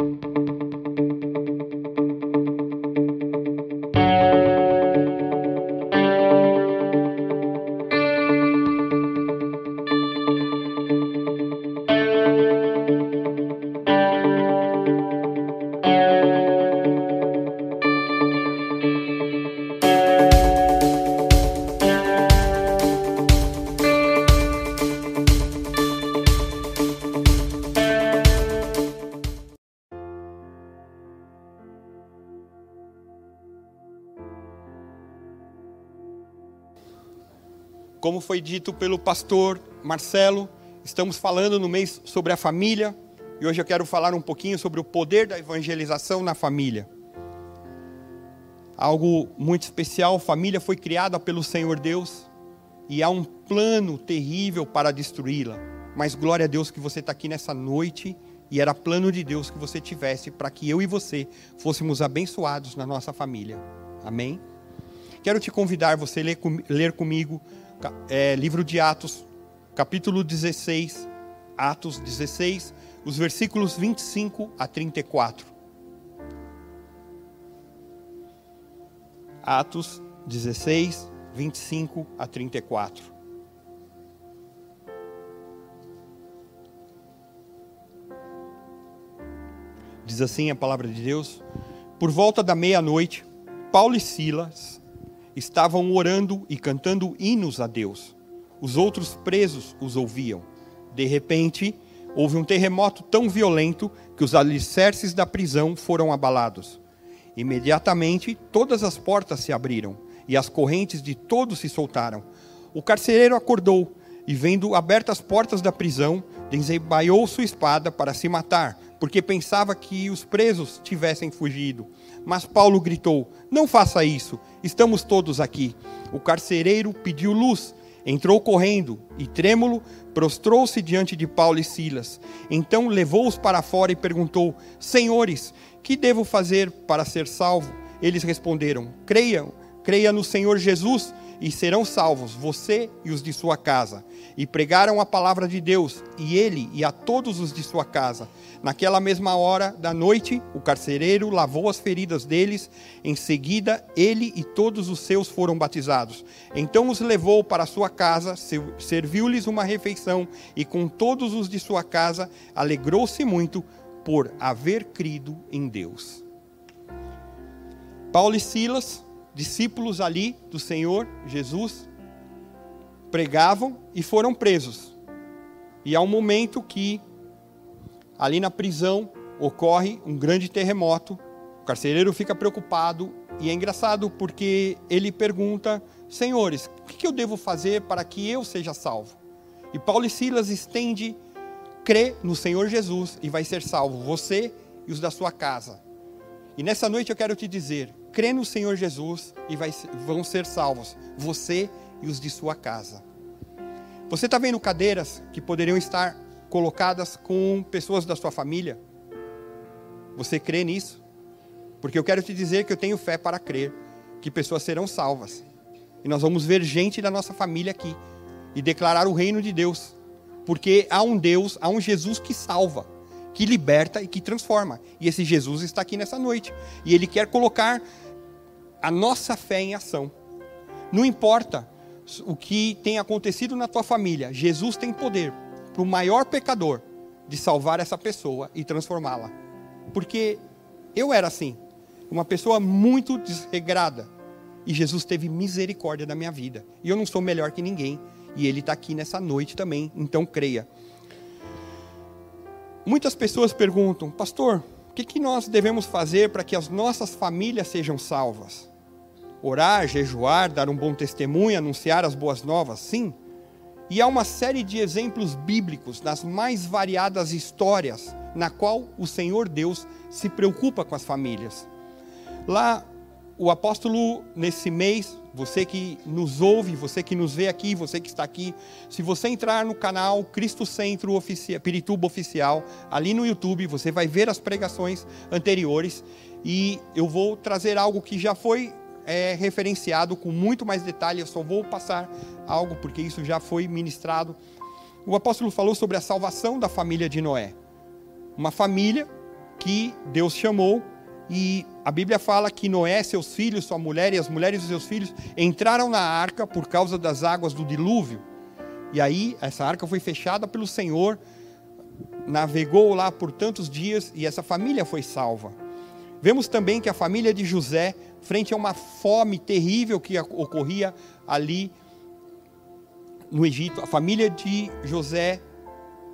Como foi dito pelo pastor Marcelo, estamos falando no mês sobre a família e hoje eu quero falar um pouquinho sobre o poder da evangelização na família. Algo muito especial, família foi criada pelo Senhor Deus e há um plano terrível para destruí-la. Mas glória a Deus que você está aqui nessa noite e era plano de Deus que você tivesse para que eu e você fôssemos abençoados na nossa família. Amém? Quero te convidar você ler, ler comigo é, livro de Atos, capítulo 16, Atos 16, os versículos 25 a 34. Atos 16, 25 a 34. Diz assim a palavra de Deus: Por volta da meia-noite, Paulo e Silas estavam orando e cantando hinos a Deus. Os outros presos os ouviam. De repente, houve um terremoto tão violento que os alicerces da prisão foram abalados. Imediatamente, todas as portas se abriram e as correntes de todos se soltaram. O carcereiro acordou e, vendo abertas as portas da prisão, desembaiou sua espada para se matar, porque pensava que os presos tivessem fugido. Mas Paulo gritou: Não faça isso, estamos todos aqui. O carcereiro pediu luz, entrou correndo e, trêmulo, prostrou-se diante de Paulo e Silas. Então levou-os para fora e perguntou: Senhores, que devo fazer para ser salvo? Eles responderam: Creiam, creia no Senhor Jesus e serão salvos, você e os de sua casa. E pregaram a palavra de Deus, e ele e a todos os de sua casa. Naquela mesma hora da noite, o carcereiro lavou as feridas deles. Em seguida, ele e todos os seus foram batizados. Então os levou para sua casa, serviu-lhes uma refeição, e com todos os de sua casa alegrou-se muito por haver crido em Deus. Paulo e Silas discípulos ali do Senhor Jesus pregavam e foram presos. E há um momento que, ali na prisão, ocorre um grande terremoto. O carcereiro fica preocupado e é engraçado porque ele pergunta: Senhores, o que eu devo fazer para que eu seja salvo? E Paulo e Silas estende, crê no Senhor Jesus e vai ser salvo, você e os da sua casa. E nessa noite eu quero te dizer: crê no Senhor Jesus e vai, vão ser salvos, você e os de sua casa. Você está vendo cadeiras que poderiam estar colocadas com pessoas da sua família? Você crê nisso? Porque eu quero te dizer que eu tenho fé para crer que pessoas serão salvas. E nós vamos ver gente da nossa família aqui e declarar o reino de Deus. Porque há um Deus, há um Jesus que salva que liberta e que transforma. E esse Jesus está aqui nessa noite. E ele quer colocar a nossa fé em ação. Não importa o que tem acontecido na tua família, Jesus tem poder para o maior pecador de salvar essa pessoa e transformá-la. Porque eu era assim, uma pessoa muito desregrada. E Jesus teve misericórdia da minha vida. E eu não sou melhor que ninguém. E Ele está aqui nessa noite também. Então creia. Muitas pessoas perguntam, pastor, o que, que nós devemos fazer para que as nossas famílias sejam salvas? Orar, jejuar, dar um bom testemunho, anunciar as boas novas? Sim. E há uma série de exemplos bíblicos nas mais variadas histórias na qual o Senhor Deus se preocupa com as famílias. Lá o apóstolo, nesse mês, você que nos ouve, você que nos vê aqui, você que está aqui, se você entrar no canal Cristo Centro Oficial, Pirituba Oficial, ali no YouTube, você vai ver as pregações anteriores e eu vou trazer algo que já foi é, referenciado com muito mais detalhe, eu só vou passar algo porque isso já foi ministrado. O apóstolo falou sobre a salvação da família de Noé. Uma família que Deus chamou e a Bíblia fala que Noé, seus filhos, sua mulher e as mulheres dos seus filhos entraram na arca por causa das águas do dilúvio. E aí, essa arca foi fechada pelo Senhor, navegou lá por tantos dias e essa família foi salva. Vemos também que a família de José, frente a uma fome terrível que ocorria ali no Egito, a família de José,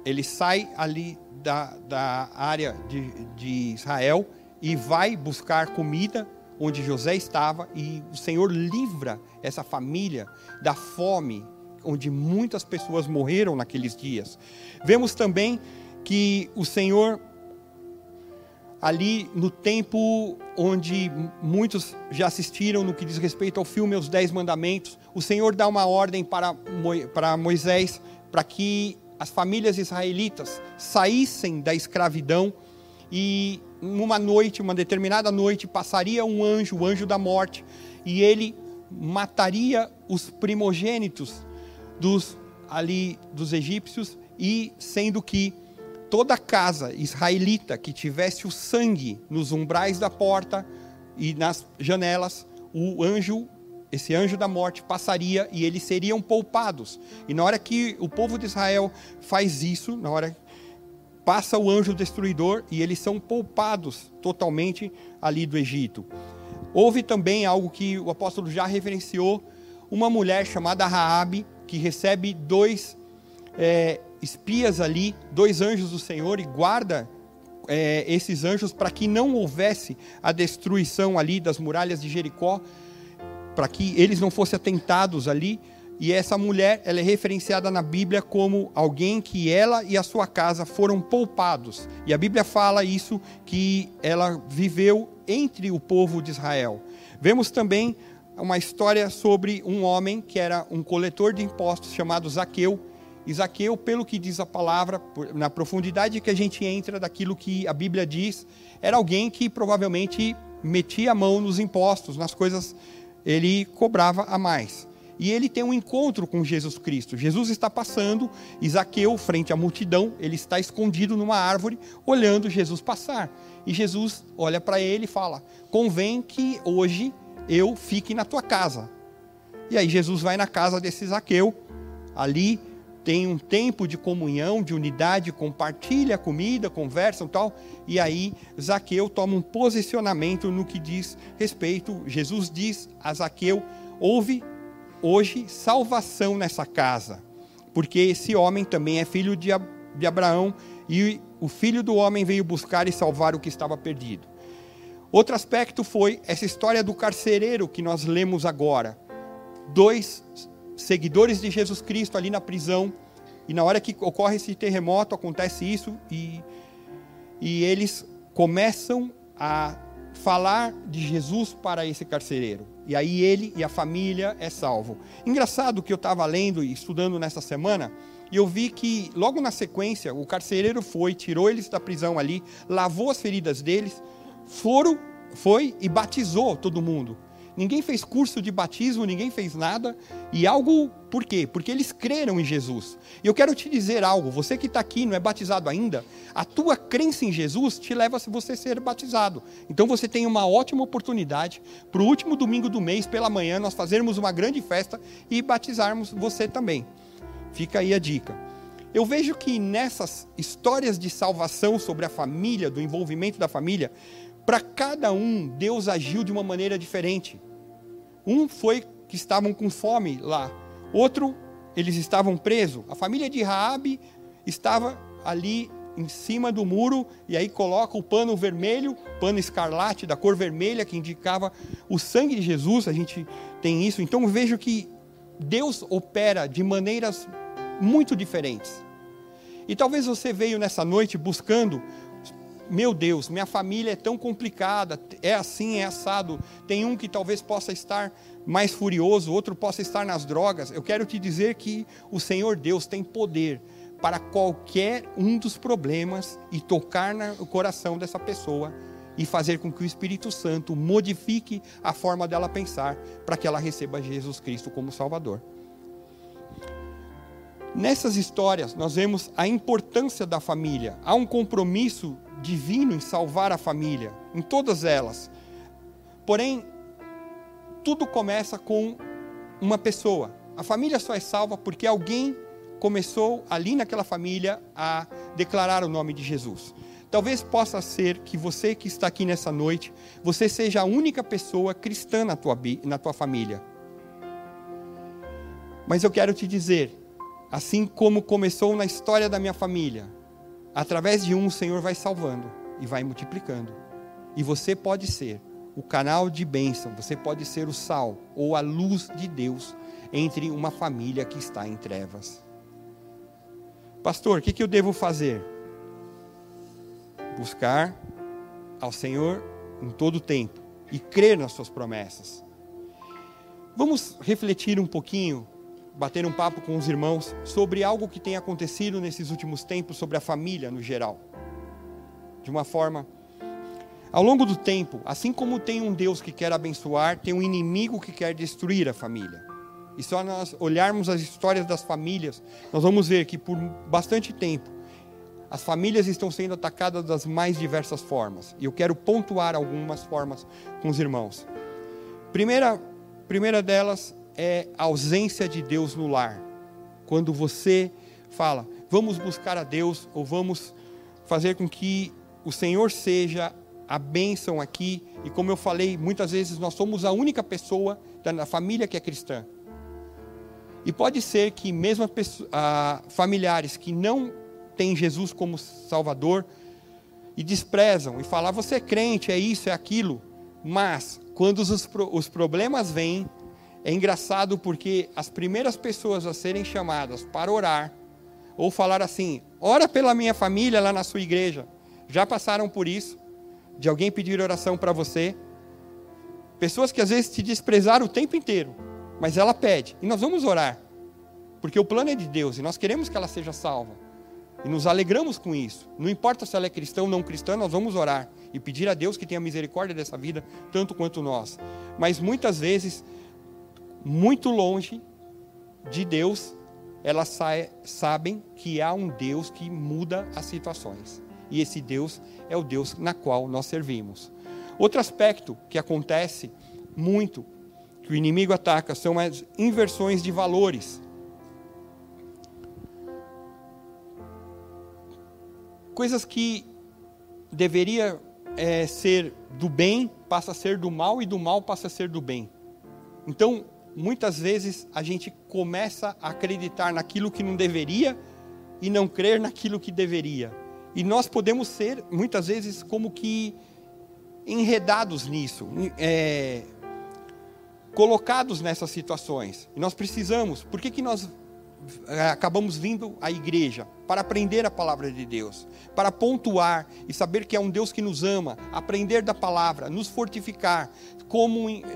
ele sai ali da, da área de, de Israel e vai buscar comida onde José estava, e o Senhor livra essa família da fome, onde muitas pessoas morreram naqueles dias. Vemos também que o Senhor, ali no tempo onde muitos já assistiram no que diz respeito ao filme Os Dez Mandamentos, o Senhor dá uma ordem para, para Moisés para que as famílias israelitas saíssem da escravidão e numa noite, uma determinada noite, passaria um anjo, o anjo da morte, e ele mataria os primogênitos dos ali dos egípcios e sendo que toda casa israelita que tivesse o sangue nos umbrais da porta e nas janelas, o anjo esse anjo da morte passaria e eles seriam poupados. E na hora que o povo de Israel faz isso, na hora passa o anjo destruidor e eles são poupados totalmente ali do Egito. Houve também algo que o apóstolo já referenciou, uma mulher chamada Raabe que recebe dois é, espias ali, dois anjos do Senhor e guarda é, esses anjos para que não houvesse a destruição ali das muralhas de Jericó, para que eles não fossem atentados ali. E essa mulher, ela é referenciada na Bíblia como alguém que ela e a sua casa foram poupados. E a Bíblia fala isso que ela viveu entre o povo de Israel. Vemos também uma história sobre um homem que era um coletor de impostos chamado Zaqueu. Zaqueu, pelo que diz a palavra, na profundidade que a gente entra daquilo que a Bíblia diz, era alguém que provavelmente metia a mão nos impostos, nas coisas ele cobrava a mais e ele tem um encontro com Jesus Cristo. Jesus está passando, Isaqueu, frente à multidão, ele está escondido numa árvore, olhando Jesus passar. E Jesus olha para ele e fala: Convém que hoje eu fique na tua casa. E aí Jesus vai na casa desse Isaqueu, ali tem um tempo de comunhão, de unidade, compartilha comida, conversam tal. E aí Zaqueu toma um posicionamento no que diz respeito. Jesus diz a Zaqueu: ouve hoje salvação nessa casa, porque esse homem também é filho de, de Abraão e o filho do homem veio buscar e salvar o que estava perdido. Outro aspecto foi essa história do carcereiro que nós lemos agora. Dois seguidores de Jesus Cristo ali na prisão, e na hora que ocorre esse terremoto, acontece isso, e, e eles começam a falar de Jesus para esse carcereiro. E aí ele e a família é salvo. Engraçado que eu estava lendo e estudando nessa semana, e eu vi que logo na sequência o carcereiro foi, tirou eles da prisão ali, lavou as feridas deles, foram, foi e batizou todo mundo. Ninguém fez curso de batismo, ninguém fez nada. E algo, por quê? Porque eles creram em Jesus. E eu quero te dizer algo: você que está aqui não é batizado ainda, a tua crença em Jesus te leva a você ser batizado. Então você tem uma ótima oportunidade para o último domingo do mês, pela manhã, nós fazermos uma grande festa e batizarmos você também. Fica aí a dica. Eu vejo que nessas histórias de salvação sobre a família, do envolvimento da família, para cada um, Deus agiu de uma maneira diferente. Um foi que estavam com fome lá. Outro, eles estavam presos. A família de Raabe estava ali em cima do muro e aí coloca o pano vermelho, pano escarlate da cor vermelha que indicava o sangue de Jesus. A gente tem isso. Então vejo que Deus opera de maneiras muito diferentes. E talvez você veio nessa noite buscando meu Deus, minha família é tão complicada, é assim, é assado. Tem um que talvez possa estar mais furioso, outro possa estar nas drogas. Eu quero te dizer que o Senhor Deus tem poder para qualquer um dos problemas e tocar no coração dessa pessoa e fazer com que o Espírito Santo modifique a forma dela pensar para que ela receba Jesus Cristo como Salvador. Nessas histórias, nós vemos a importância da família. Há um compromisso divino em salvar a família, em todas elas. Porém, tudo começa com uma pessoa. A família só é salva porque alguém começou ali naquela família a declarar o nome de Jesus. Talvez possa ser que você que está aqui nessa noite, você seja a única pessoa cristã na tua, na tua família. Mas eu quero te dizer, assim como começou na história da minha família, através de um o Senhor vai salvando e vai multiplicando. E você pode ser o canal de bênção, você pode ser o sal ou a luz de Deus entre uma família que está em trevas. Pastor, o que, que eu devo fazer? Buscar ao Senhor em todo o tempo e crer nas suas promessas. Vamos refletir um pouquinho, bater um papo com os irmãos sobre algo que tem acontecido nesses últimos tempos sobre a família no geral. De uma forma ao longo do tempo, assim como tem um Deus que quer abençoar, tem um inimigo que quer destruir a família. E só nós olharmos as histórias das famílias, nós vamos ver que por bastante tempo as famílias estão sendo atacadas das mais diversas formas. E eu quero pontuar algumas formas com os irmãos. Primeira, primeira delas é a ausência de Deus no lar. Quando você fala, vamos buscar a Deus ou vamos fazer com que o Senhor seja a bênção aqui. E como eu falei, muitas vezes nós somos a única pessoa da família que é cristã. E pode ser que mesmo familiares que não têm Jesus como Salvador e desprezam e falam, você é crente, é isso, é aquilo. Mas quando os problemas vêm, é engraçado porque as primeiras pessoas a serem chamadas para orar, ou falar assim, ora pela minha família lá na sua igreja, já passaram por isso, de alguém pedir oração para você. Pessoas que às vezes te desprezaram o tempo inteiro mas ela pede, e nós vamos orar, porque o plano é de Deus e nós queremos que ela seja salva. E nos alegramos com isso. Não importa se ela é cristã ou não cristã, nós vamos orar e pedir a Deus que tenha misericórdia dessa vida, tanto quanto nós. Mas muitas vezes, muito longe de Deus, elas sabem que há um Deus que muda as situações. E esse Deus é o Deus na qual nós servimos. Outro aspecto que acontece muito que o inimigo ataca são as inversões de valores. Coisas que deveria é, ser do bem passa a ser do mal e do mal passa a ser do bem. Então, muitas vezes a gente começa a acreditar naquilo que não deveria e não crer naquilo que deveria. E nós podemos ser, muitas vezes, como que enredados nisso. É, colocados nessas situações. E nós precisamos. Por que, que nós é, acabamos vindo à igreja? Para aprender a palavra de Deus, para pontuar e saber que é um Deus que nos ama, aprender da palavra, nos fortificar,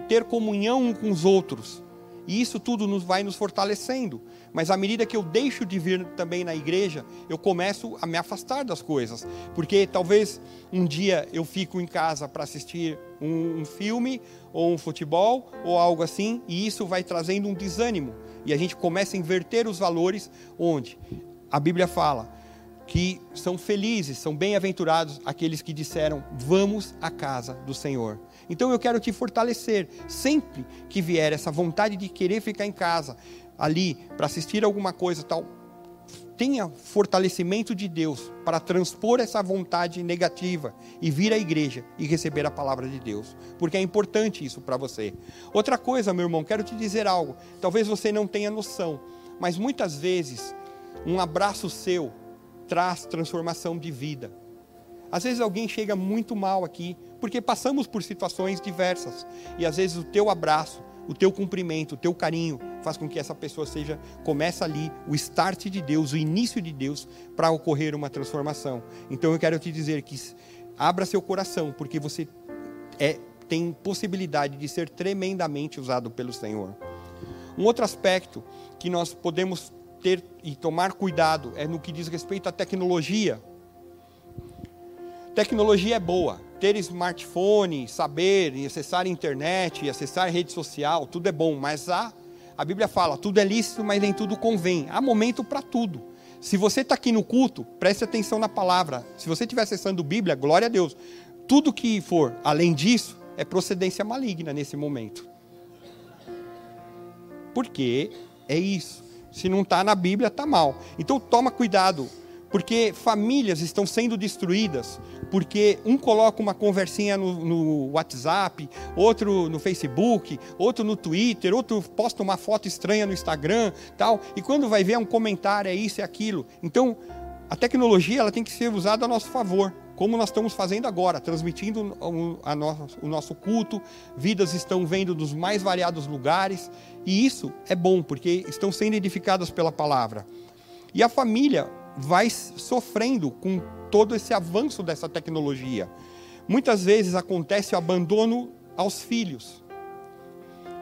ter comunhão com os outros. E isso tudo nos vai nos fortalecendo. Mas à medida que eu deixo de vir também na igreja, eu começo a me afastar das coisas. Porque talvez um dia eu fico em casa para assistir um, um, filme, ou um futebol, ou algo assim, e isso vai trazendo um desânimo. E a gente começa a inverter os valores, onde a Bíblia fala que são felizes, são bem-aventurados aqueles que disseram: Vamos à casa do Senhor. Então eu quero te fortalecer. Sempre que vier essa vontade de querer ficar em casa, ali, para assistir alguma coisa tal, tenha fortalecimento de Deus para transpor essa vontade negativa e vir à igreja e receber a palavra de Deus, porque é importante isso para você. Outra coisa, meu irmão, quero te dizer algo. Talvez você não tenha noção, mas muitas vezes um abraço seu traz transformação de vida. Às vezes alguém chega muito mal aqui, porque passamos por situações diversas. E às vezes o teu abraço, o teu cumprimento, o teu carinho faz com que essa pessoa seja começa ali o start de Deus, o início de Deus para ocorrer uma transformação. Então eu quero te dizer que abra seu coração, porque você é, tem possibilidade de ser tremendamente usado pelo Senhor. Um outro aspecto que nós podemos ter e tomar cuidado é no que diz respeito à tecnologia. Tecnologia é boa, ter smartphone, saber, acessar a internet, acessar rede social, tudo é bom, mas há, a Bíblia fala, tudo é lícito, mas nem tudo convém. Há momento para tudo. Se você está aqui no culto, preste atenção na palavra. Se você estiver acessando Bíblia, glória a Deus. Tudo que for além disso é procedência maligna nesse momento. Porque é isso. Se não está na Bíblia, está mal. Então toma cuidado porque famílias estão sendo destruídas, porque um coloca uma conversinha no, no, WhatsApp, outro no Facebook, outro no Twitter, outro posta uma foto estranha no Instagram, tal, e quando vai ver é um comentário, é isso, é aquilo. Então, a tecnologia ela tem que ser usada a nosso favor, como nós estamos fazendo agora, transmitindo o, no, o nosso culto, vidas estão vendo dos mais variados lugares, e isso é bom, porque estão sendo edificadas pela palavra. E a família, vai sofrendo com todo esse avanço dessa tecnologia. Muitas vezes acontece o abandono aos filhos.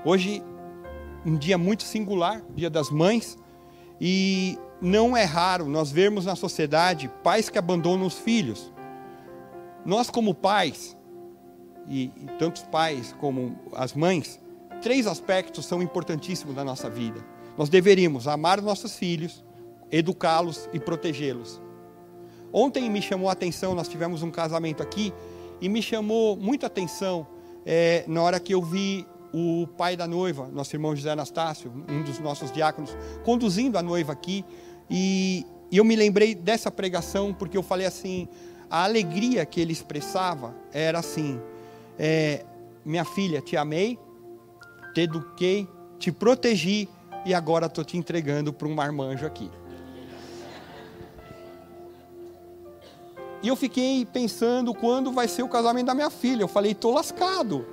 Hoje, um dia muito singular, Dia das Mães, e não é raro nós vermos na sociedade pais que abandonam os filhos. Nós, como pais, e, e tantos pais como as mães, três aspectos são importantíssimos na nossa vida. Nós deveríamos amar os nossos filhos, educá-los e protegê-los. Ontem me chamou a atenção, nós tivemos um casamento aqui, e me chamou muita atenção é, na hora que eu vi o pai da noiva, nosso irmão José Anastácio, um dos nossos diáconos, conduzindo a noiva aqui, e, e eu me lembrei dessa pregação, porque eu falei assim, a alegria que ele expressava era assim, é, minha filha, te amei, te eduquei, te protegi, e agora estou te entregando para um marmanjo aqui. E eu fiquei pensando quando vai ser o casamento da minha filha. Eu falei, estou lascado.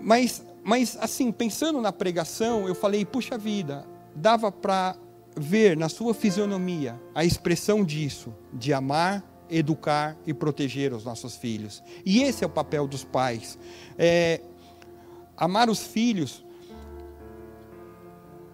Mas, mas, assim, pensando na pregação, eu falei, puxa vida, dava para ver na sua fisionomia a expressão disso, de amar, educar e proteger os nossos filhos. E esse é o papel dos pais. É, amar os filhos.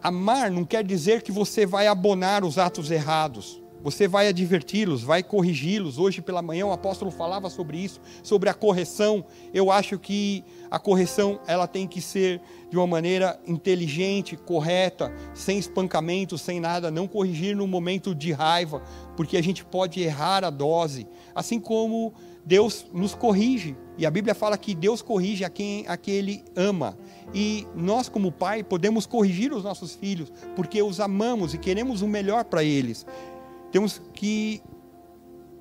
Amar não quer dizer que você vai abonar os atos errados. Você vai adverti-los, vai corrigi-los. Hoje pela manhã o apóstolo falava sobre isso, sobre a correção. Eu acho que a correção ela tem que ser de uma maneira inteligente, correta, sem espancamento, sem nada, não corrigir no momento de raiva, porque a gente pode errar a dose, assim como Deus nos corrige. E a Bíblia fala que Deus corrige a quem, a quem Ele ama. E nós, como pai, podemos corrigir os nossos filhos, porque os amamos e queremos o melhor para eles. Temos que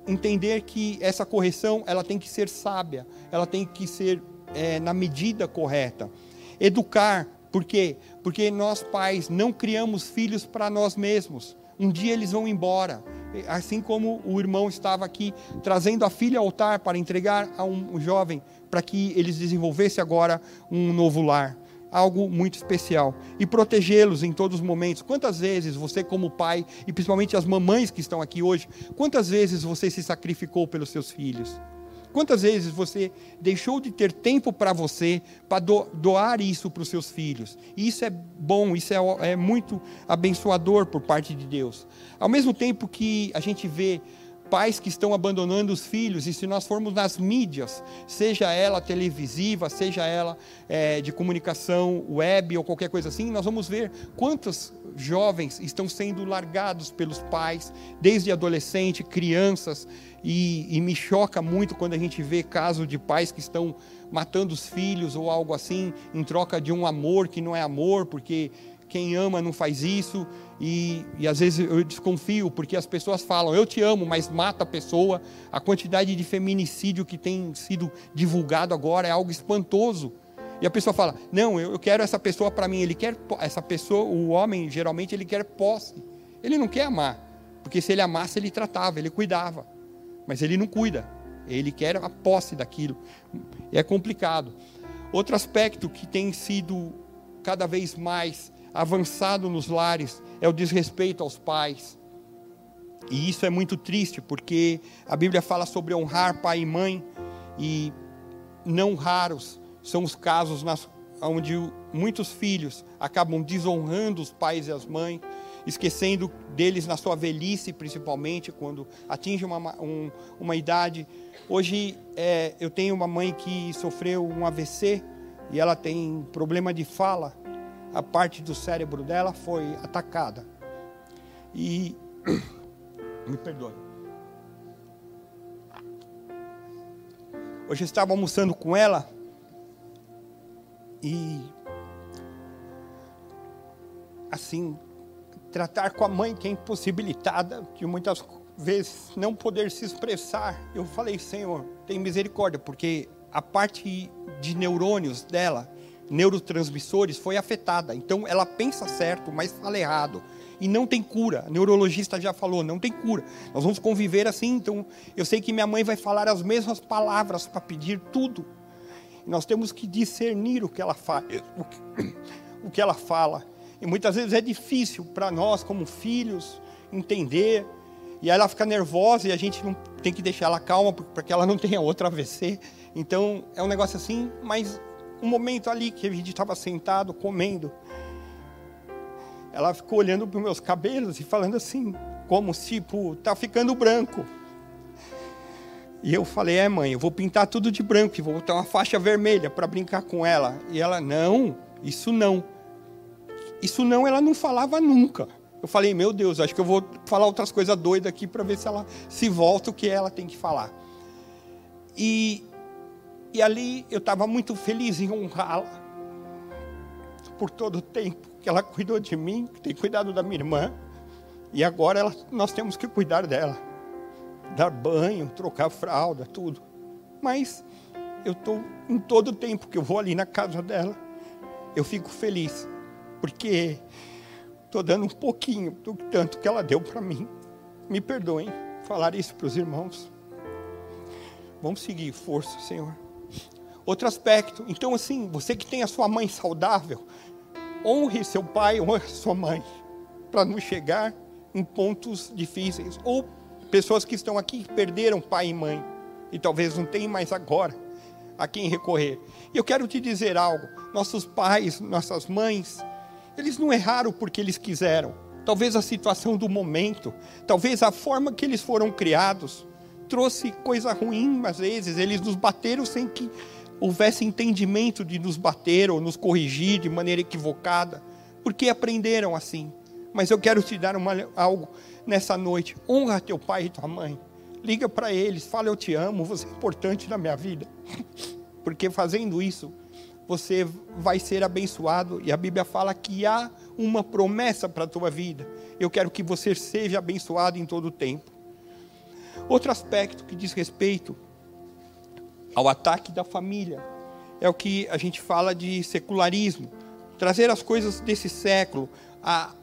entender que essa correção ela tem que ser sábia, ela tem que ser é, na medida correta. Educar, por quê? Porque nós pais não criamos filhos para nós mesmos. Um dia eles vão embora. Assim como o irmão estava aqui trazendo a filha ao altar para entregar a um jovem para que eles desenvolvessem agora um novo lar algo muito especial e protegê-los em todos os momentos. Quantas vezes você, como pai, e principalmente as mamães que estão aqui hoje, quantas vezes você se sacrificou pelos seus filhos? Quantas vezes você deixou de ter tempo para você, para doar isso para os seus filhos? E isso é bom, isso é, é muito abençoador por parte de Deus. Ao mesmo tempo que a gente vê pais que estão abandonando os filhos, e se nós formos nas mídias, seja ela televisiva, seja ela é, de comunicação web ou qualquer coisa assim, nós vamos ver quantos jovens estão sendo largados pelos pais, desde adolescente, crianças, e, e me choca muito quando a gente vê casos de pais que estão matando os filhos ou algo assim, em troca de um amor que não é amor, porque quem ama não faz isso, e, e, às vezes eu desconfio, porque as pessoas falam, eu te amo, mas mata a pessoa. A quantidade de feminicídio que tem sido divulgado agora é algo espantoso. E a pessoa fala, não, eu quero essa pessoa para mim. Ele quer, essa pessoa, o homem, geralmente, ele quer posse. Ele não quer amar, porque se ele amasse, ele tratava, ele cuidava. Mas ele não cuida, ele quer a posse daquilo. É complicado. Outro aspecto que tem sido cada vez mais avançado nos lares é o desrespeito aos pais. E isso é muito triste, porque a Bíblia fala sobre honrar pai e mãe, e não raros são os casos nas, onde muitos filhos acabam desonrando os pais e as mães, esquecendo deles na sua velhice, principalmente, quando atinge uma, um, uma idade. Hoje é, eu tenho uma mãe que sofreu um AVC e ela tem problema de fala a parte do cérebro dela foi atacada. E Me perdoe. Hoje eu estava almoçando com ela e assim tratar com a mãe que é impossibilitada de muitas vezes não poder se expressar. Eu falei, Senhor, tem misericórdia, porque a parte de neurônios dela, neurotransmissores, foi afetada. Então ela pensa certo, mas fala errado. E não tem cura. A neurologista já falou, não tem cura. Nós vamos conviver assim. Então eu sei que minha mãe vai falar as mesmas palavras para pedir tudo. E nós temos que discernir o que ela faz, o que, o que ela fala. E muitas vezes é difícil para nós, como filhos, entender. E aí ela fica nervosa e a gente não tem que deixar ela calma para que ela não tenha outra AVC. Então é um negócio assim, mas um momento ali que a gente estava sentado comendo, ela ficou olhando para os meus cabelos e falando assim, como tipo, tá ficando branco. E eu falei, é mãe, eu vou pintar tudo de branco e vou botar uma faixa vermelha para brincar com ela. E ela, não, isso não. Isso não, ela não falava nunca. Eu falei, meu Deus, acho que eu vou falar outras coisas doidas aqui para ver se ela se volta o que ela tem que falar. E, e ali eu estava muito feliz em honrá-la por todo o tempo que ela cuidou de mim, que tem cuidado da minha irmã. E agora ela, nós temos que cuidar dela. Dar banho, trocar fralda, tudo. Mas eu estou em todo o tempo que eu vou ali na casa dela, eu fico feliz. Porque Estou dando um pouquinho do tanto que ela deu para mim. Me perdoem falar isso para os irmãos. Vamos seguir, força, Senhor. Outro aspecto, então assim, você que tem a sua mãe saudável, honre seu pai, honre sua mãe, para não chegar em pontos difíceis. Ou pessoas que estão aqui que perderam pai e mãe, e talvez não tenham mais agora a quem recorrer. E eu quero te dizer algo: nossos pais, nossas mães, eles não erraram porque eles quiseram. Talvez a situação do momento, talvez a forma que eles foram criados, trouxe coisa ruim, às vezes. Eles nos bateram sem que houvesse entendimento de nos bater ou nos corrigir de maneira equivocada, porque aprenderam assim. Mas eu quero te dar uma, algo nessa noite. Honra teu pai e tua mãe. Liga para eles, fala eu te amo, você é importante na minha vida. Porque fazendo isso, você vai ser abençoado. E a Bíblia fala que há uma promessa para a tua vida. Eu quero que você seja abençoado em todo o tempo. Outro aspecto que diz respeito ao ataque da família é o que a gente fala de secularismo. Trazer as coisas desse século, a,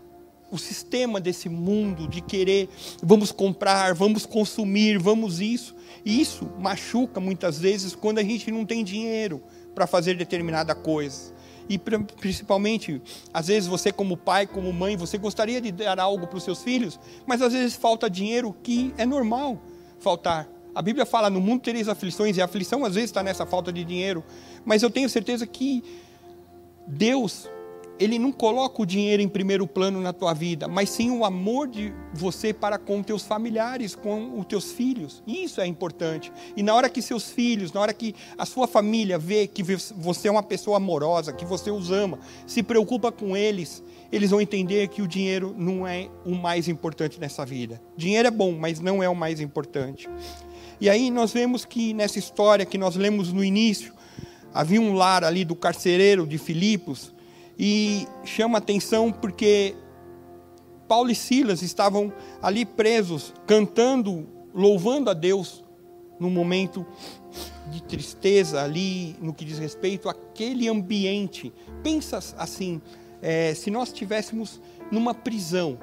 o sistema desse mundo de querer, vamos comprar, vamos consumir, vamos isso. Isso machuca muitas vezes quando a gente não tem dinheiro para fazer determinada coisa. E principalmente, às vezes você como pai, como mãe, você gostaria de dar algo para os seus filhos, mas às vezes falta dinheiro que é normal faltar. A Bíblia fala: no mundo tereis aflições, e a aflição às vezes está nessa falta de dinheiro. Mas eu tenho certeza que Deus ele não coloca o dinheiro em primeiro plano na tua vida, mas sim o amor de você para com teus familiares, com os teus filhos. Isso é importante. E na hora que seus filhos, na hora que a sua família vê que você é uma pessoa amorosa, que você os ama, se preocupa com eles, eles vão entender que o dinheiro não é o mais importante nessa vida. Dinheiro é bom, mas não é o mais importante. E aí nós vemos que nessa história que nós lemos no início, havia um lar ali do carcereiro de Filipos, e chama atenção porque Paulo e Silas estavam ali presos, cantando, louvando a Deus, num momento de tristeza ali, no que diz respeito àquele ambiente. Pensa assim, é, se nós estivéssemos numa prisão,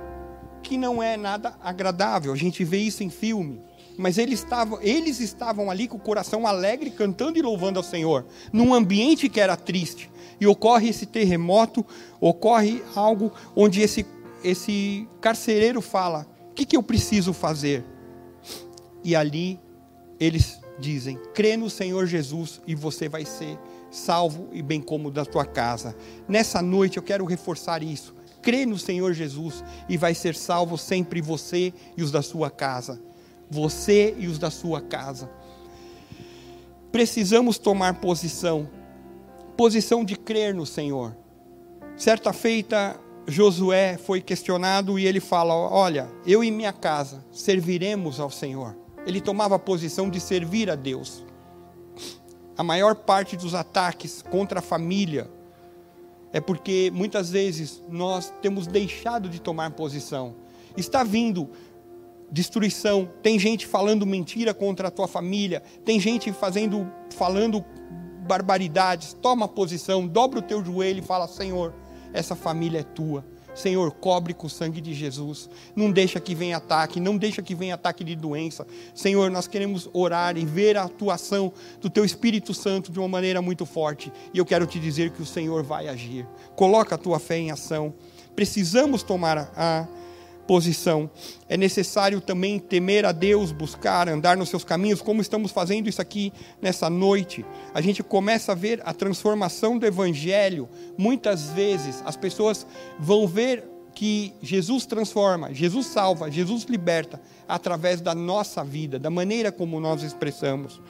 que não é nada agradável, a gente vê isso em filme, mas eles estavam, eles estavam ali com o coração alegre, cantando e louvando ao Senhor, num ambiente que era triste e ocorre esse terremoto, ocorre algo onde esse, esse carcereiro fala: O que, que eu preciso fazer? E ali eles dizem: Crê no Senhor Jesus e você vai ser salvo e bem como da tua casa. Nessa noite eu quero reforçar isso. Crê no Senhor Jesus e vai ser salvo sempre você e os da sua casa. Você e os da sua casa. Precisamos tomar posição posição de crer no Senhor. Certa feita, Josué foi questionado e ele fala: Olha, eu e minha casa serviremos ao Senhor. Ele tomava a posição de servir a Deus. A maior parte dos ataques contra a família é porque muitas vezes nós temos deixado de tomar posição. Está vindo destruição, tem gente falando mentira contra a tua família, tem gente fazendo falando barbaridades. Toma posição, dobra o teu joelho e fala: Senhor, essa família é tua. Senhor, cobre com o sangue de Jesus. Não deixa que venha ataque, não deixa que venha ataque de doença. Senhor, nós queremos orar e ver a atuação do Teu Espírito Santo de uma maneira muito forte. E eu quero te dizer que o Senhor vai agir. Coloca a tua fé em ação. Precisamos tomar a posição. É necessário também temer a Deus, buscar, andar nos seus caminhos, como estamos fazendo isso aqui nessa noite. A gente começa a ver a transformação do Evangelho. Muitas vezes as pessoas vão ver que Jesus transforma, Jesus salva, Jesus liberta através da nossa vida, da maneira como nós expressamos.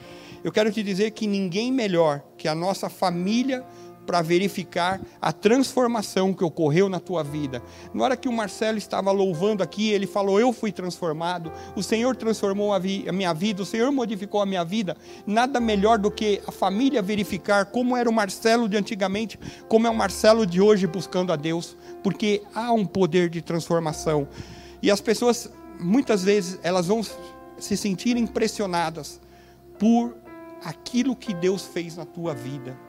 Eu quero te dizer que ninguém melhor que a nossa família para verificar a transformação que ocorreu na tua vida. Na hora que o Marcelo estava louvando aqui, ele falou: Eu fui transformado, o Senhor transformou a, a minha vida, o Senhor modificou a minha vida. Nada melhor do que a família verificar como era o Marcelo de antigamente, como é o Marcelo de hoje buscando a Deus, porque há um poder de transformação. E as pessoas, muitas vezes, elas vão se sentir impressionadas por aquilo que Deus fez na tua vida.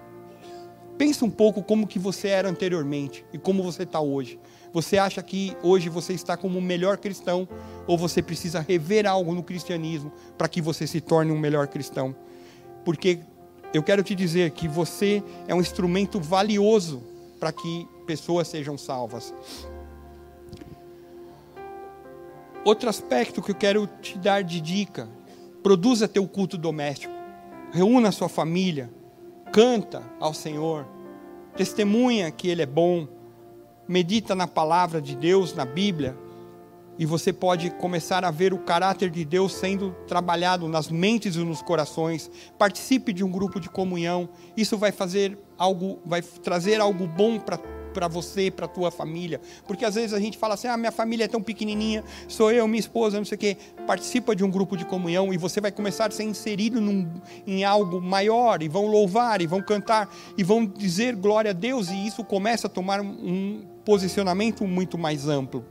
Pensa um pouco como que você era anteriormente e como você está hoje. Você acha que hoje você está como o melhor cristão ou você precisa rever algo no cristianismo para que você se torne um melhor cristão? Porque eu quero te dizer que você é um instrumento valioso para que pessoas sejam salvas. Outro aspecto que eu quero te dar de dica: produza teu culto doméstico, reúna a sua família, canta ao Senhor, testemunha que Ele é bom, medita na palavra de Deus, na Bíblia, e você pode começar a ver o caráter de Deus sendo trabalhado nas mentes e nos corações. Participe de um grupo de comunhão. Isso vai fazer algo, vai trazer algo bom para para você, para tua família. Porque às vezes a gente fala assim: ah, minha família é tão pequenininha, sou eu, minha esposa, não sei o quê. Participa de um grupo de comunhão e você vai começar a ser inserido num, em algo maior, e vão louvar, e vão cantar, e vão dizer glória a Deus, e isso começa a tomar um posicionamento muito mais amplo.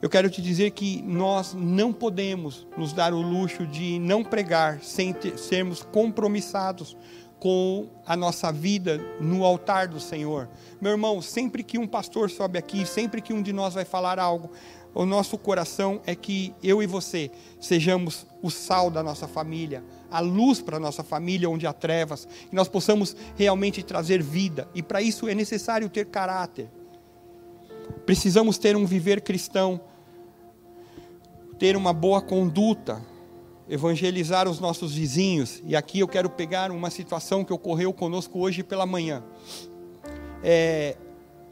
Eu quero te dizer que nós não podemos nos dar o luxo de não pregar sem sermos compromissados com a nossa vida no altar do Senhor. Meu irmão, sempre que um pastor sobe aqui, sempre que um de nós vai falar algo, o nosso coração é que eu e você sejamos o sal da nossa família, a luz para a nossa família onde há trevas, que nós possamos realmente trazer vida, e para isso é necessário ter caráter. Precisamos ter um viver cristão, ter uma boa conduta, evangelizar os nossos vizinhos. E aqui eu quero pegar uma situação que ocorreu conosco hoje pela manhã. É,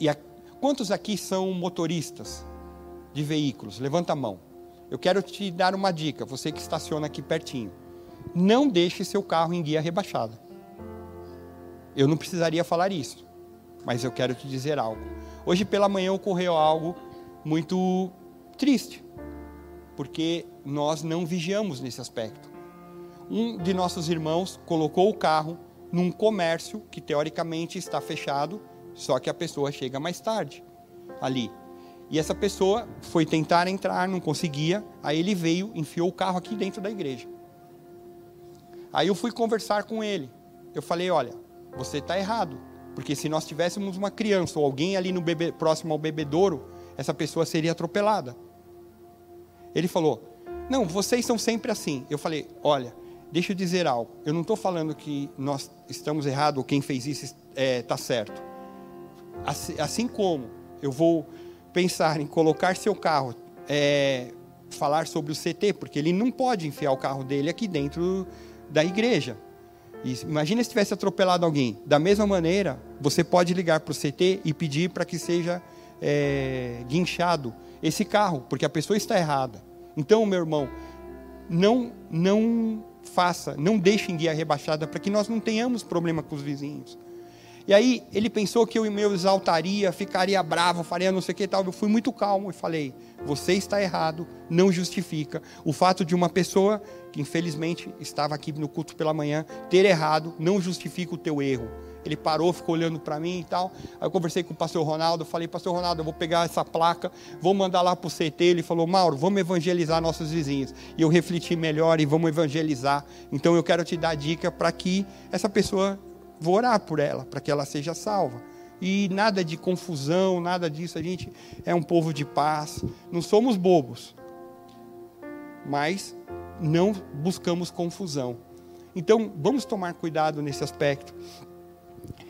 e a, quantos aqui são motoristas de veículos? Levanta a mão. Eu quero te dar uma dica, você que estaciona aqui pertinho. Não deixe seu carro em guia rebaixada. Eu não precisaria falar isso, mas eu quero te dizer algo. Hoje pela manhã ocorreu algo muito triste porque nós não vigiamos nesse aspecto. Um de nossos irmãos colocou o carro num comércio que teoricamente está fechado, só que a pessoa chega mais tarde ali. E essa pessoa foi tentar entrar, não conseguia, aí ele veio, enfiou o carro aqui dentro da igreja. Aí eu fui conversar com ele. Eu falei: olha, você está errado, porque se nós tivéssemos uma criança ou alguém ali no próximo ao bebedouro, essa pessoa seria atropelada. Ele falou: Não, vocês são sempre assim. Eu falei: Olha, deixa eu dizer algo. Eu não estou falando que nós estamos errados ou quem fez isso está é, tá certo. Assim, assim, como eu vou pensar em colocar seu carro, é, falar sobre o CT, porque ele não pode enfiar o carro dele aqui dentro da igreja. E imagina se tivesse atropelado alguém. Da mesma maneira, você pode ligar para o CT e pedir para que seja é, guinchado esse carro, porque a pessoa está errada. Então, meu irmão, não não faça, não deixe em guia rebaixada para que nós não tenhamos problema com os vizinhos. E aí ele pensou que eu me exaltaria, ficaria bravo, faria não sei o que tal. Eu fui muito calmo e falei: você está errado, não justifica o fato de uma pessoa que infelizmente estava aqui no culto pela manhã ter errado, não justifica o teu erro. Ele parou, ficou olhando para mim e tal. Aí eu conversei com o pastor Ronaldo, falei, pastor Ronaldo, eu vou pegar essa placa, vou mandar lá para o CT. Ele falou, Mauro, vamos evangelizar nossos vizinhos. E eu refleti melhor e vamos evangelizar. Então eu quero te dar dica para que essa pessoa, vou orar por ela, para que ela seja salva. E nada de confusão, nada disso. A gente é um povo de paz. Não somos bobos. Mas não buscamos confusão. Então, vamos tomar cuidado nesse aspecto.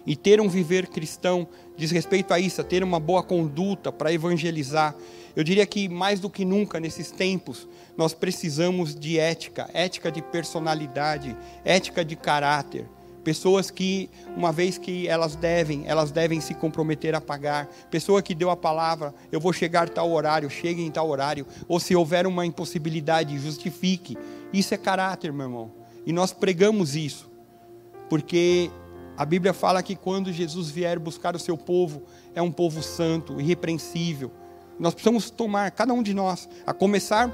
E ter um viver cristão diz respeito a isso, a ter uma boa conduta para evangelizar. Eu diria que mais do que nunca nesses tempos, nós precisamos de ética, ética de personalidade, ética de caráter. Pessoas que, uma vez que elas devem, elas devem se comprometer a pagar. Pessoa que deu a palavra, eu vou chegar tal horário, chegue em tal horário. Ou se houver uma impossibilidade, justifique. Isso é caráter, meu irmão. E nós pregamos isso. Porque a Bíblia fala que quando Jesus vier buscar o seu povo, é um povo santo, irrepreensível. Nós precisamos tomar, cada um de nós, a começar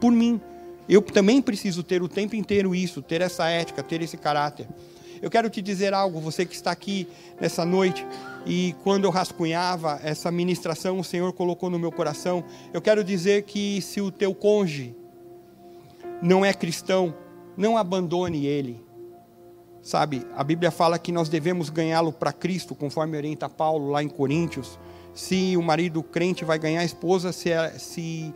por mim. Eu também preciso ter o tempo inteiro isso, ter essa ética, ter esse caráter. Eu quero te dizer algo, você que está aqui nessa noite, e quando eu rascunhava essa ministração, o Senhor colocou no meu coração. Eu quero dizer que se o teu cônjuge não é cristão, não abandone ele. Sabe, a Bíblia fala que nós devemos ganhá-lo para Cristo, conforme orienta Paulo lá em Coríntios. Se o marido crente vai ganhar a esposa, se, é, se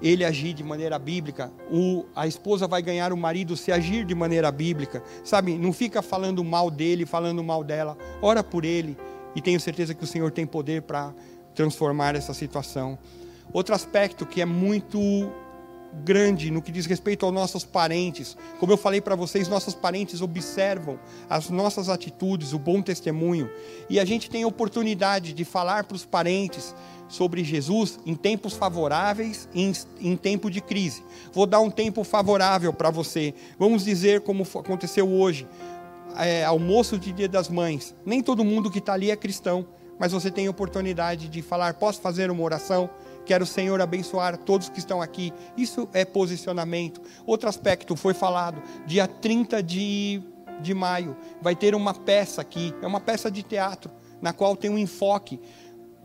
ele agir de maneira bíblica, o, a esposa vai ganhar o marido se agir de maneira bíblica, sabe? Não fica falando mal dele, falando mal dela, ora por ele e tenho certeza que o Senhor tem poder para transformar essa situação. Outro aspecto que é muito grande no que diz respeito aos nossos parentes. Como eu falei para vocês, nossos parentes observam as nossas atitudes, o bom testemunho, e a gente tem a oportunidade de falar para os parentes sobre Jesus em tempos favoráveis e em, em tempo de crise. Vou dar um tempo favorável para você. Vamos dizer como aconteceu hoje, é, almoço de Dia das Mães. Nem todo mundo que está ali é cristão, mas você tem a oportunidade de falar: posso fazer uma oração? Quero, Senhor, abençoar todos que estão aqui. Isso é posicionamento. Outro aspecto foi falado, dia 30 de, de maio, vai ter uma peça aqui, é uma peça de teatro, na qual tem um enfoque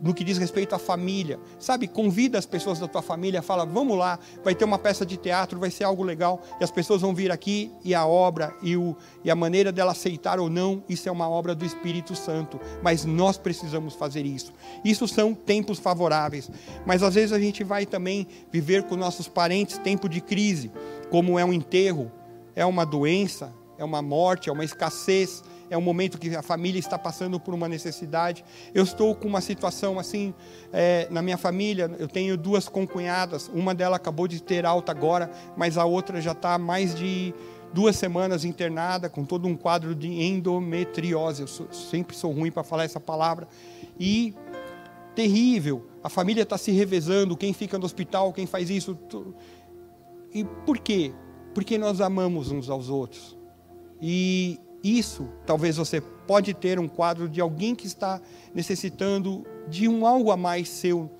no que diz respeito à família. Sabe, convida as pessoas da tua família, fala, vamos lá, vai ter uma peça de teatro, vai ser algo legal, e as pessoas vão vir aqui, e a obra, e, o, e a maneira dela aceitar ou não, isso é uma obra do Espírito Santo, mas nós precisamos fazer isso. Isso são tempos favoráveis, mas às vezes a gente vai também viver com nossos parentes tempo de crise, como é um enterro, é uma doença, é uma morte, é uma escassez, é um momento que a família está passando por uma necessidade. Eu estou com uma situação assim é, na minha família. Eu tenho duas concunhadas, uma delas acabou de ter alta agora, mas a outra já está mais de duas semanas internada com todo um quadro de endometriose. Eu sou, sempre sou ruim para falar essa palavra e terrível. A família está se revezando, quem fica no hospital, quem faz isso. E por quê? Porque nós amamos uns aos outros. E isso, talvez você pode ter um quadro de alguém que está necessitando de um algo a mais seu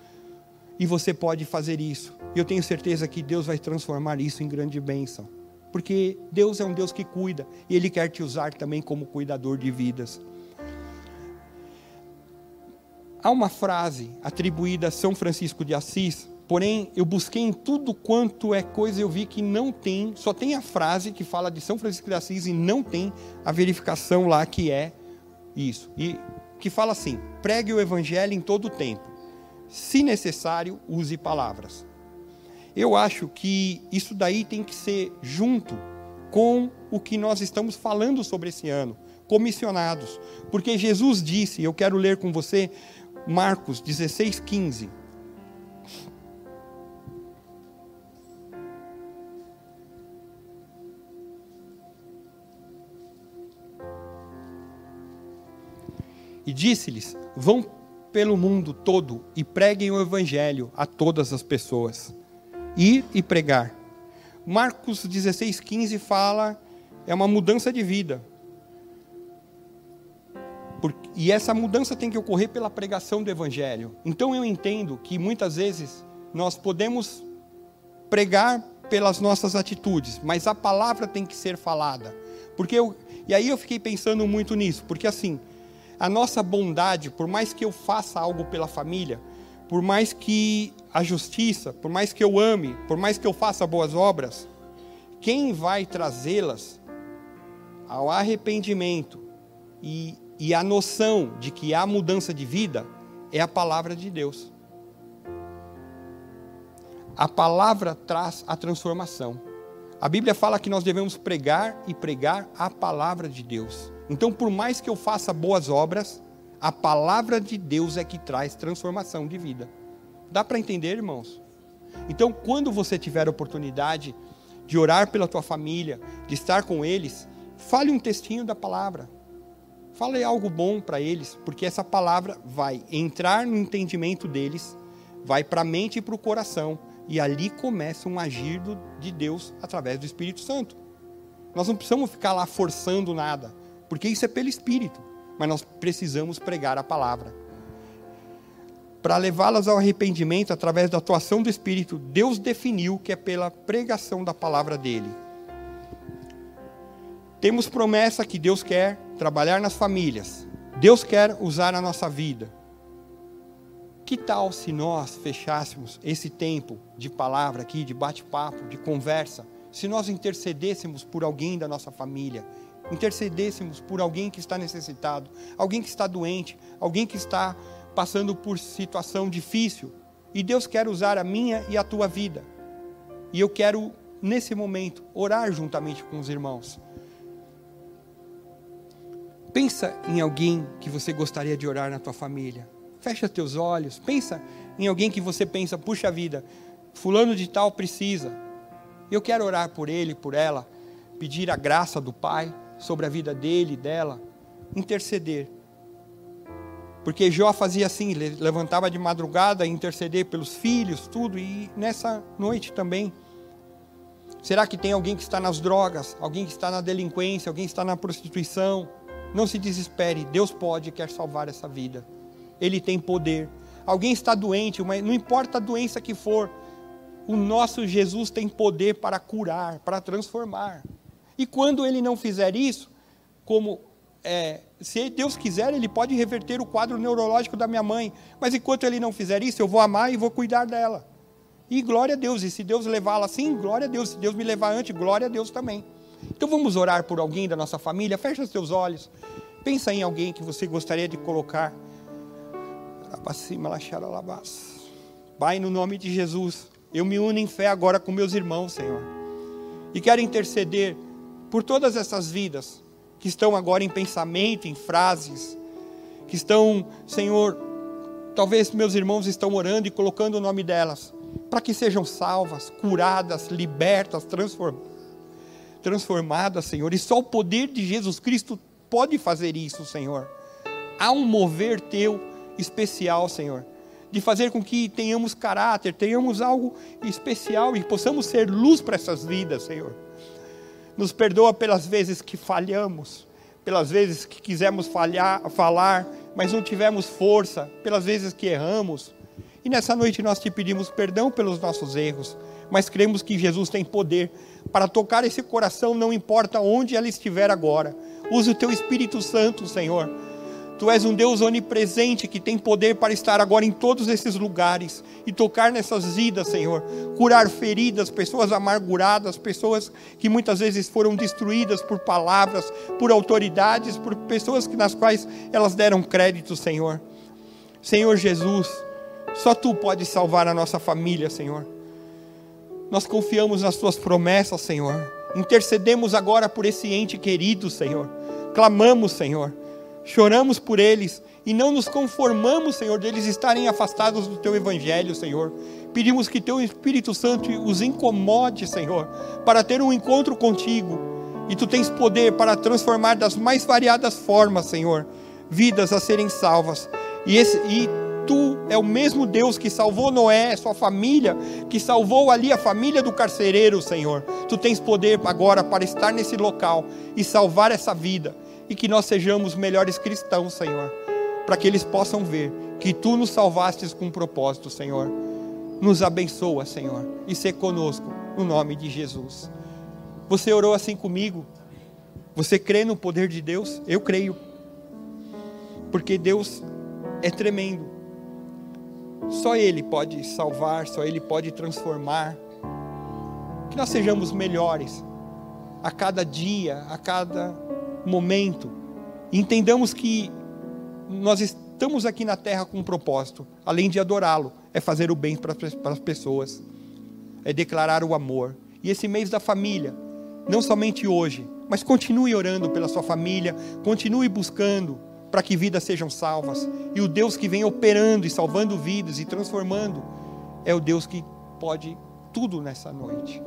e você pode fazer isso. E eu tenho certeza que Deus vai transformar isso em grande bênção. Porque Deus é um Deus que cuida e Ele quer te usar também como cuidador de vidas. Há uma frase atribuída a São Francisco de Assis Porém, eu busquei em tudo quanto é coisa, eu vi que não tem, só tem a frase que fala de São Francisco de Assis e não tem a verificação lá que é isso. E que fala assim: pregue o evangelho em todo o tempo. Se necessário, use palavras. Eu acho que isso daí tem que ser junto com o que nós estamos falando sobre esse ano, comissionados. Porque Jesus disse, eu quero ler com você Marcos 16, 15. E disse-lhes: Vão pelo mundo todo e preguem o evangelho a todas as pessoas. Ir e pregar. Marcos 16:15 fala é uma mudança de vida. e essa mudança tem que ocorrer pela pregação do Evangelho. Então eu entendo que muitas vezes nós podemos pregar pelas nossas atitudes, mas a palavra tem que ser falada. Porque eu, e aí eu fiquei pensando muito nisso, porque assim, a nossa bondade, por mais que eu faça algo pela família, por mais que a justiça, por mais que eu ame, por mais que eu faça boas obras, quem vai trazê-las ao arrependimento e, e a noção de que há mudança de vida é a palavra de Deus. A palavra traz a transformação. A Bíblia fala que nós devemos pregar e pregar a palavra de Deus. Então, por mais que eu faça boas obras, a palavra de Deus é que traz transformação de vida. Dá para entender, irmãos? Então, quando você tiver a oportunidade de orar pela tua família, de estar com eles, fale um textinho da palavra. Fale algo bom para eles, porque essa palavra vai entrar no entendimento deles, vai para a mente e para o coração e ali começa um agir de Deus através do Espírito Santo. Nós não precisamos ficar lá forçando nada, porque isso é pelo Espírito, mas nós precisamos pregar a palavra. Para levá-las ao arrependimento através da atuação do Espírito, Deus definiu que é pela pregação da palavra dele. Temos promessa que Deus quer trabalhar nas famílias, Deus quer usar a nossa vida. Que tal se nós fechássemos esse tempo de palavra aqui, de bate-papo, de conversa, se nós intercedêssemos por alguém da nossa família, intercedêssemos por alguém que está necessitado, alguém que está doente, alguém que está passando por situação difícil, e Deus quer usar a minha e a tua vida. E eu quero, nesse momento, orar juntamente com os irmãos. Pensa em alguém que você gostaria de orar na tua família. Fecha teus olhos, pensa em alguém que você pensa, puxa vida, fulano de tal precisa. Eu quero orar por ele, por ela, pedir a graça do Pai sobre a vida dele dela, interceder. Porque Jó fazia assim, levantava de madrugada, interceder pelos filhos, tudo, e nessa noite também. Será que tem alguém que está nas drogas, alguém que está na delinquência, alguém que está na prostituição? Não se desespere, Deus pode e quer salvar essa vida. Ele tem poder. Alguém está doente, mas não importa a doença que for, o nosso Jesus tem poder para curar, para transformar. E quando ele não fizer isso, como é, se Deus quiser, ele pode reverter o quadro neurológico da minha mãe. Mas enquanto ele não fizer isso, eu vou amar e vou cuidar dela. E glória a Deus. E se Deus levá-la assim, glória a Deus. Se Deus me levar antes, glória a Deus também. Então vamos orar por alguém da nossa família. Fecha os teus olhos. Pensa em alguém que você gostaria de colocar Pai, no nome de Jesus, eu me uno em fé agora com meus irmãos, Senhor. E quero interceder por todas essas vidas que estão agora em pensamento, em frases, que estão, Senhor, talvez meus irmãos estão orando e colocando o nome delas, para que sejam salvas, curadas, libertas, transformadas, Senhor. E só o poder de Jesus Cristo pode fazer isso, Senhor. Há um mover teu especial, Senhor. De fazer com que tenhamos caráter, tenhamos algo especial e possamos ser luz para essas vidas, Senhor. Nos perdoa pelas vezes que falhamos, pelas vezes que quisemos falhar, falar, mas não tivemos força, pelas vezes que erramos. E nessa noite nós te pedimos perdão pelos nossos erros, mas cremos que Jesus tem poder para tocar esse coração, não importa onde ela estiver agora. Use o teu Espírito Santo, Senhor Tu és um Deus onipresente que tem poder para estar agora em todos esses lugares e tocar nessas vidas, Senhor. Curar feridas, pessoas amarguradas, pessoas que muitas vezes foram destruídas por palavras, por autoridades, por pessoas nas quais elas deram crédito, Senhor. Senhor Jesus, só Tu podes salvar a nossa família, Senhor. Nós confiamos nas Tuas promessas, Senhor. Intercedemos agora por esse ente querido, Senhor. Clamamos, Senhor choramos por eles e não nos conformamos, Senhor, deles estarem afastados do teu evangelho, Senhor. Pedimos que teu Espírito Santo os incomode, Senhor, para ter um encontro contigo. E tu tens poder para transformar das mais variadas formas, Senhor, vidas a serem salvas. E, esse, e tu é o mesmo Deus que salvou Noé, sua família, que salvou ali a família do carcereiro, Senhor. Tu tens poder agora para estar nesse local e salvar essa vida e que nós sejamos melhores cristãos, Senhor, para que eles possam ver que tu nos salvastes com um propósito, Senhor. Nos abençoa, Senhor, e ser conosco, no nome de Jesus. Você orou assim comigo? Você crê no poder de Deus? Eu creio. Porque Deus é tremendo. Só Ele pode salvar, só Ele pode transformar. Que nós sejamos melhores a cada dia, a cada momento. Entendamos que nós estamos aqui na terra com um propósito, além de adorá-lo, é fazer o bem para as pessoas, é declarar o amor. E esse mês da família, não somente hoje, mas continue orando pela sua família, continue buscando para que vidas sejam salvas. E o Deus que vem operando e salvando vidas e transformando é o Deus que pode tudo nessa noite.